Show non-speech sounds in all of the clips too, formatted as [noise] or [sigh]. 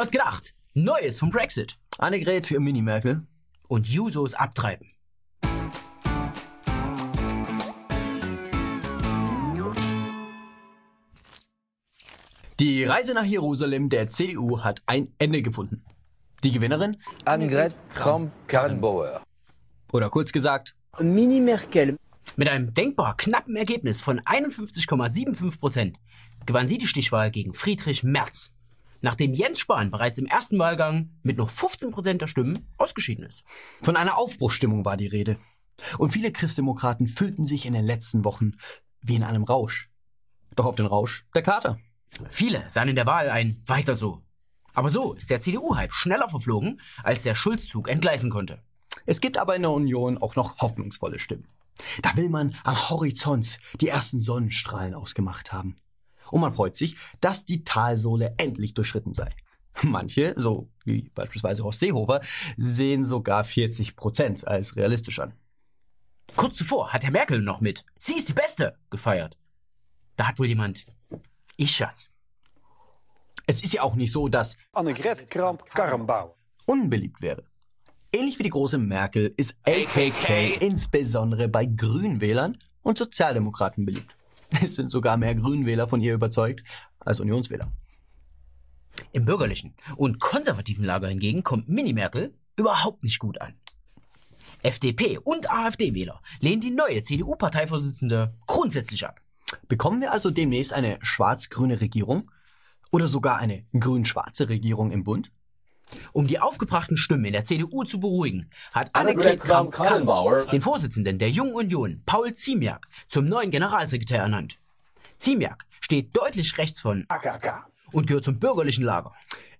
Hat gedacht? Neues vom Brexit. Annegret Mini-Merkel. Und Jusos abtreiben. Die Reise nach Jerusalem der CDU hat ein Ende gefunden. Die Gewinnerin? Annegret Kramp-Karrenbauer. Oder kurz gesagt, Mini Merkel. Mit einem denkbar knappen Ergebnis von 51,75 Prozent gewann sie die Stichwahl gegen Friedrich Merz, nachdem Jens Spahn bereits im ersten Wahlgang mit nur 15 Prozent der Stimmen ausgeschieden ist. von einer Aufbruchsstimmung war die Rede. Und viele Christdemokraten fühlten sich in den letzten Wochen wie in einem Rausch. Doch auf den Rausch der Kater. Viele sahen in der Wahl ein Weiter so. Aber so ist der CDU-Hype schneller verflogen, als der Schulzzug entgleisen konnte. Es gibt aber in der Union auch noch hoffnungsvolle Stimmen. Da will man am Horizont die ersten Sonnenstrahlen ausgemacht haben. Und man freut sich, dass die Talsohle endlich durchschritten sei. [laughs] Manche, so wie beispielsweise Horst Seehofer, sehen sogar 40 Prozent als realistisch an. Kurz zuvor hat Herr Merkel noch mit Sie ist die Beste gefeiert. Da hat wohl jemand Ischas. Es ist ja auch nicht so, dass Annegret Kramp-Karrenbauer. unbeliebt wäre. Ähnlich wie die große Merkel ist AKK insbesondere bei Grünwählern und Sozialdemokraten beliebt. [laughs] Es sind sogar mehr Grünwähler von ihr überzeugt als Unionswähler. Im bürgerlichen und konservativen Lager hingegen kommt Mini-Merkel überhaupt nicht gut an. FDP und AfD-Wähler lehnen die neue CDU-Parteivorsitzende grundsätzlich ab. Bekommen wir also demnächst eine schwarz-grüne Regierung oder sogar eine grün-schwarze Regierung im Bund? Um die aufgebrachten Stimmen in der CDU zu beruhigen, hat Annegret Kramp-Karrenbauer den Vorsitzenden der Jungen Union, Paul Ziemiak, zum neuen Generalsekretär ernannt. Ziemiak steht deutlich rechts von AKK. und gehört zum bürgerlichen Lager.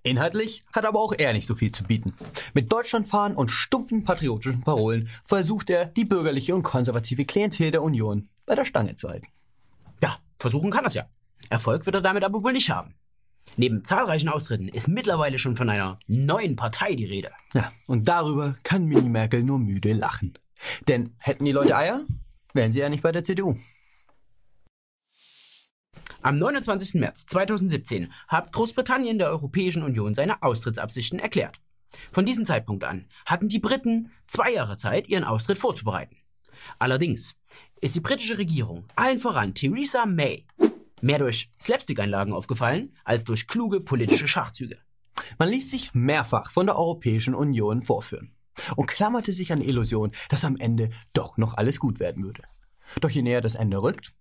Inhaltlich hat aber auch er nicht so viel zu bieten. Mit Deutschlandfahren und stumpfen patriotischen Parolen versucht er, die bürgerliche und konservative Klientel der Union bei der Stange zu halten. Ja, versuchen kann das ja. Erfolg wird er damit aber wohl nicht haben. Neben zahlreichen Austritten ist mittlerweile schon von einer neuen Partei die Rede. Ja, und darüber kann Mini Merkel nur müde lachen. Denn hätten die Leute Eier, wären sie ja nicht bei der CDU. Am 29. März 2017 hat Großbritannien der Europäischen Union seine Austrittsabsichten erklärt. Von diesem Zeitpunkt an hatten die Briten zwei Jahre Zeit, ihren Austritt vorzubereiten. Allerdings ist die britische Regierung, allen voran Theresa May, mehr durch Slapstick-Einlagen aufgefallen als durch kluge politische Schachzüge. Man ließ sich mehrfach von der Europäischen Union vorführen und klammerte sich an die Illusion, dass am Ende doch noch alles gut werden würde. Doch je näher das Ende rückt,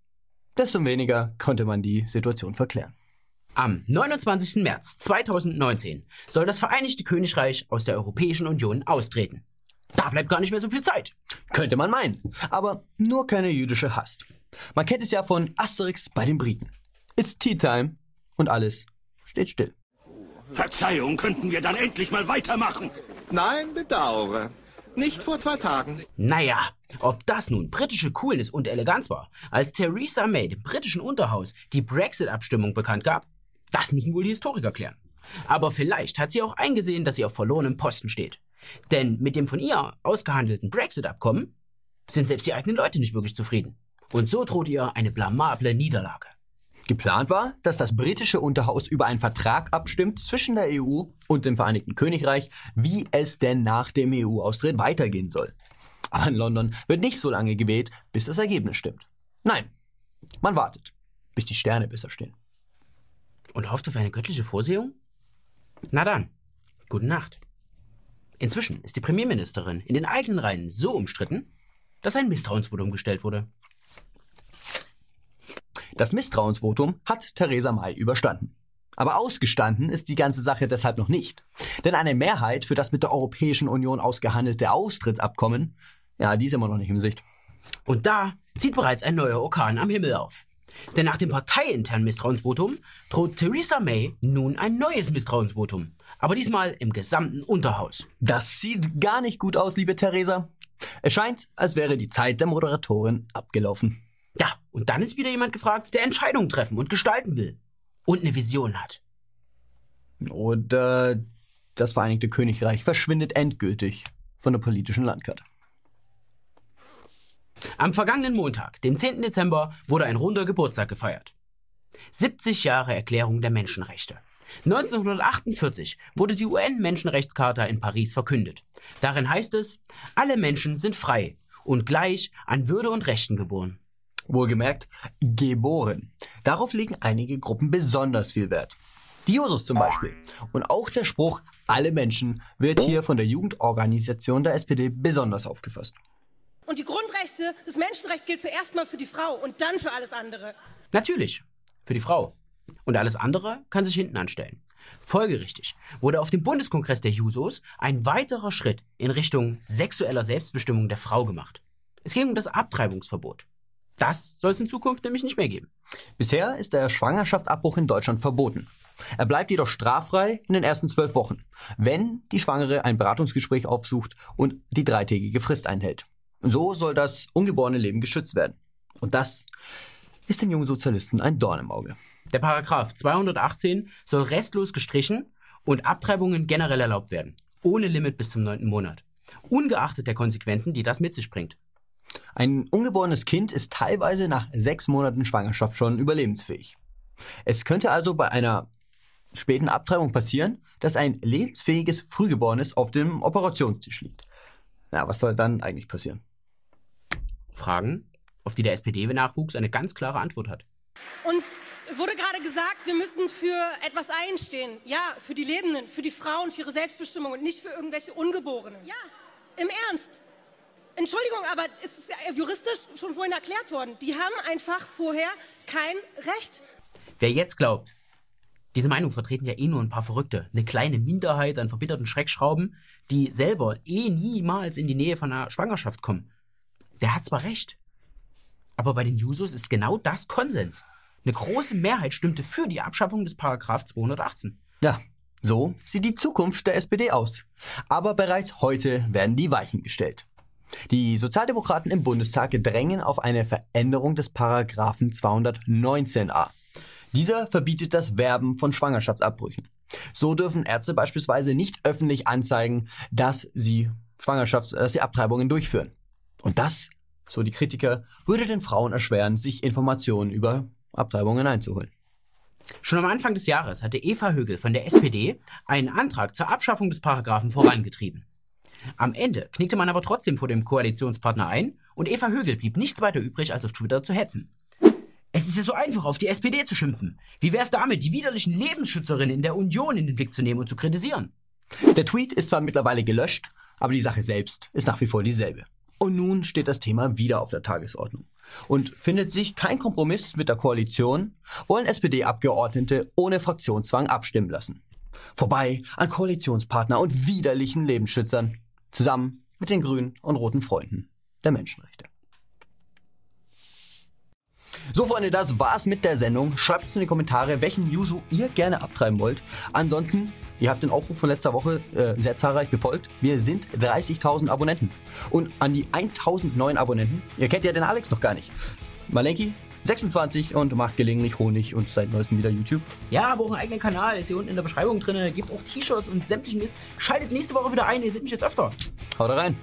desto weniger konnte man die Situation verklären. Am 29. März 2019 soll das Vereinigte Königreich aus der Europäischen Union austreten. Da bleibt gar nicht mehr so viel Zeit. Könnte man meinen, aber nur keine jüdische Hast. Man kennt es ja von Asterix bei den Briten. It's tea time und alles steht still. Verzeihung, könnten wir dann endlich mal weitermachen? Nein, bedauere. Nicht vor zwei Tagen. Naja, ob das nun britische Coolness und Eleganz war, als Theresa May dem britischen Unterhaus die Brexit-Abstimmung bekannt gab, das müssen wohl die Historiker klären. Aber vielleicht hat sie auch eingesehen, dass sie auf verlorenem Posten steht. Denn mit dem von ihr ausgehandelten Brexit-Abkommen sind selbst die eigenen Leute nicht wirklich zufrieden. Und so droht ihr eine blamable Niederlage. Geplant war, dass das britische Unterhaus über einen Vertrag abstimmt zwischen der EU und dem Vereinigten Königreich, wie es denn nach dem EU-Austritt weitergehen soll. Aber in London wird nicht so lange gewählt, bis das Ergebnis stimmt. Nein, man wartet, bis die Sterne besser stehen. Und hofft auf eine göttliche Vorsehung? Na dann, gute Nacht. Inzwischen ist die Premierministerin in den eigenen Reihen so umstritten, dass ein Misstrauensvotum gestellt wurde. Das Misstrauensvotum hat Theresa May überstanden. Aber ausgestanden ist die ganze Sache deshalb noch nicht. Denn eine Mehrheit für das mit der Europäischen Union ausgehandelte Austrittsabkommen, ja, die ist immer noch nicht in Sicht. Und da zieht bereits ein neuer Orkan am Himmel auf. Denn nach dem parteiinternen Misstrauensvotum droht Theresa May nun ein neues Misstrauensvotum. Aber diesmal im gesamten Unterhaus. Das sieht gar nicht gut aus, liebe Theresa. Es scheint, als wäre die Zeit der Moderatorin abgelaufen. Ja, und dann ist wieder jemand gefragt, der Entscheidungen treffen und gestalten will. Und eine Vision hat. Oder das Vereinigte Königreich verschwindet endgültig von der politischen Landkarte. Am vergangenen Montag, dem 10. Dezember, wurde ein runder Geburtstag gefeiert. 70 Jahre Erklärung der Menschenrechte. 1948 wurde die UN-Menschenrechtscharta in Paris verkündet. Darin heißt es, alle Menschen sind frei und gleich an Würde und Rechten geboren. Wohlgemerkt, geboren. Darauf legen einige Gruppen besonders viel Wert. Die Jusos zum Beispiel. Und auch der Spruch, alle Menschen, wird hier von der Jugendorganisation der SPD besonders aufgefasst. Und die Grundrechte, das Menschenrecht gilt zuerst mal für die Frau und dann für alles andere. Natürlich, für die Frau. Und alles andere kann sich hinten anstellen. Folgerichtig wurde auf dem Bundeskongress der Jusos ein weiterer Schritt in Richtung sexueller Selbstbestimmung der Frau gemacht. Es ging um das Abtreibungsverbot. Das soll es in Zukunft nämlich nicht mehr geben. Bisher ist der Schwangerschaftsabbruch in Deutschland verboten. Er bleibt jedoch straffrei in den ersten zwölf Wochen, wenn die Schwangere ein Beratungsgespräch aufsucht und die dreitägige Frist einhält. So soll das ungeborene Leben geschützt werden. Und das ist den jungen Sozialisten ein Dorn im Auge. Der Paragraph 218 soll restlos gestrichen und Abtreibungen generell erlaubt werden, ohne Limit bis zum neunten Monat, ungeachtet der Konsequenzen, die das mit sich bringt. Ein ungeborenes Kind ist teilweise nach sechs Monaten Schwangerschaft schon überlebensfähig. Es könnte also bei einer späten Abtreibung passieren, dass ein lebensfähiges Frühgeborenes auf dem Operationstisch liegt. Na, was soll dann eigentlich passieren? Fragen, auf die der SPD-Nachwuchs eine ganz klare Antwort hat. Und wurde gerade gesagt, wir müssen für etwas einstehen. Ja, für die Lebenden, für die Frauen, für ihre Selbstbestimmung und nicht für irgendwelche Ungeborenen. Ja, im Ernst. Entschuldigung, aber es ist ja juristisch schon vorhin erklärt worden. Die haben einfach vorher kein Recht. Wer jetzt glaubt, diese Meinung vertreten ja eh nur ein paar Verrückte, eine kleine Minderheit an verbitterten Schreckschrauben, die selber eh niemals in die Nähe von einer Schwangerschaft kommen. Der hat zwar recht, aber bei den Jusos ist genau das Konsens. Eine große Mehrheit stimmte für die Abschaffung des Paragraph 218. Ja, so sieht die Zukunft der SPD aus. Aber bereits heute werden die Weichen gestellt. Die Sozialdemokraten im Bundestag drängen auf eine Veränderung des Paragraphen 219a. Dieser verbietet das Werben von Schwangerschaftsabbrüchen. So dürfen Ärzte beispielsweise nicht öffentlich anzeigen, dass sie Schwangerschafts-, dass sie Abtreibungen durchführen. Und das, so die Kritiker, würde den Frauen erschweren, sich Informationen über Abtreibungen einzuholen. Schon am Anfang des Jahres hatte Eva Högel von der SPD einen Antrag zur Abschaffung des Paragraphen vorangetrieben. Am Ende knickte man aber trotzdem vor dem Koalitionspartner ein und Eva Högel blieb nichts weiter übrig, als auf Twitter zu hetzen. Es ist ja so einfach, auf die SPD zu schimpfen. Wie wär's damit, die widerlichen Lebensschützerinnen in der Union in den Blick zu nehmen und zu kritisieren? Der Tweet ist zwar mittlerweile gelöscht, aber die Sache selbst ist nach wie vor dieselbe. Und nun steht das Thema wieder auf der Tagesordnung. Und findet sich kein Kompromiss mit der Koalition, wollen SPD-Abgeordnete ohne Fraktionszwang abstimmen lassen. Vorbei an Koalitionspartner und widerlichen Lebensschützern, zusammen mit den grünen und roten Freunden der Menschenrechte. So, Freunde, das war's mit der Sendung. Schreibt uns in die Kommentare, welchen Yuzu ihr gerne abtreiben wollt. Ansonsten, ihr habt den Aufruf von letzter Woche äh, sehr zahlreich befolgt. Wir sind 30.000 Abonnenten. Und an die 1.000 neuen Abonnenten, ihr kennt ja den Alex noch gar nicht. Malenki, 26 und macht gelegentlich Honig und seit neuestem wieder YouTube. Ja, aber auch einen eigenen Kanal, ist hier unten in der Beschreibung drin. Gibt auch T-Shirts und sämtlichen Mist. Schaltet nächste Woche wieder ein, ihr seht mich jetzt öfter. Haut rein.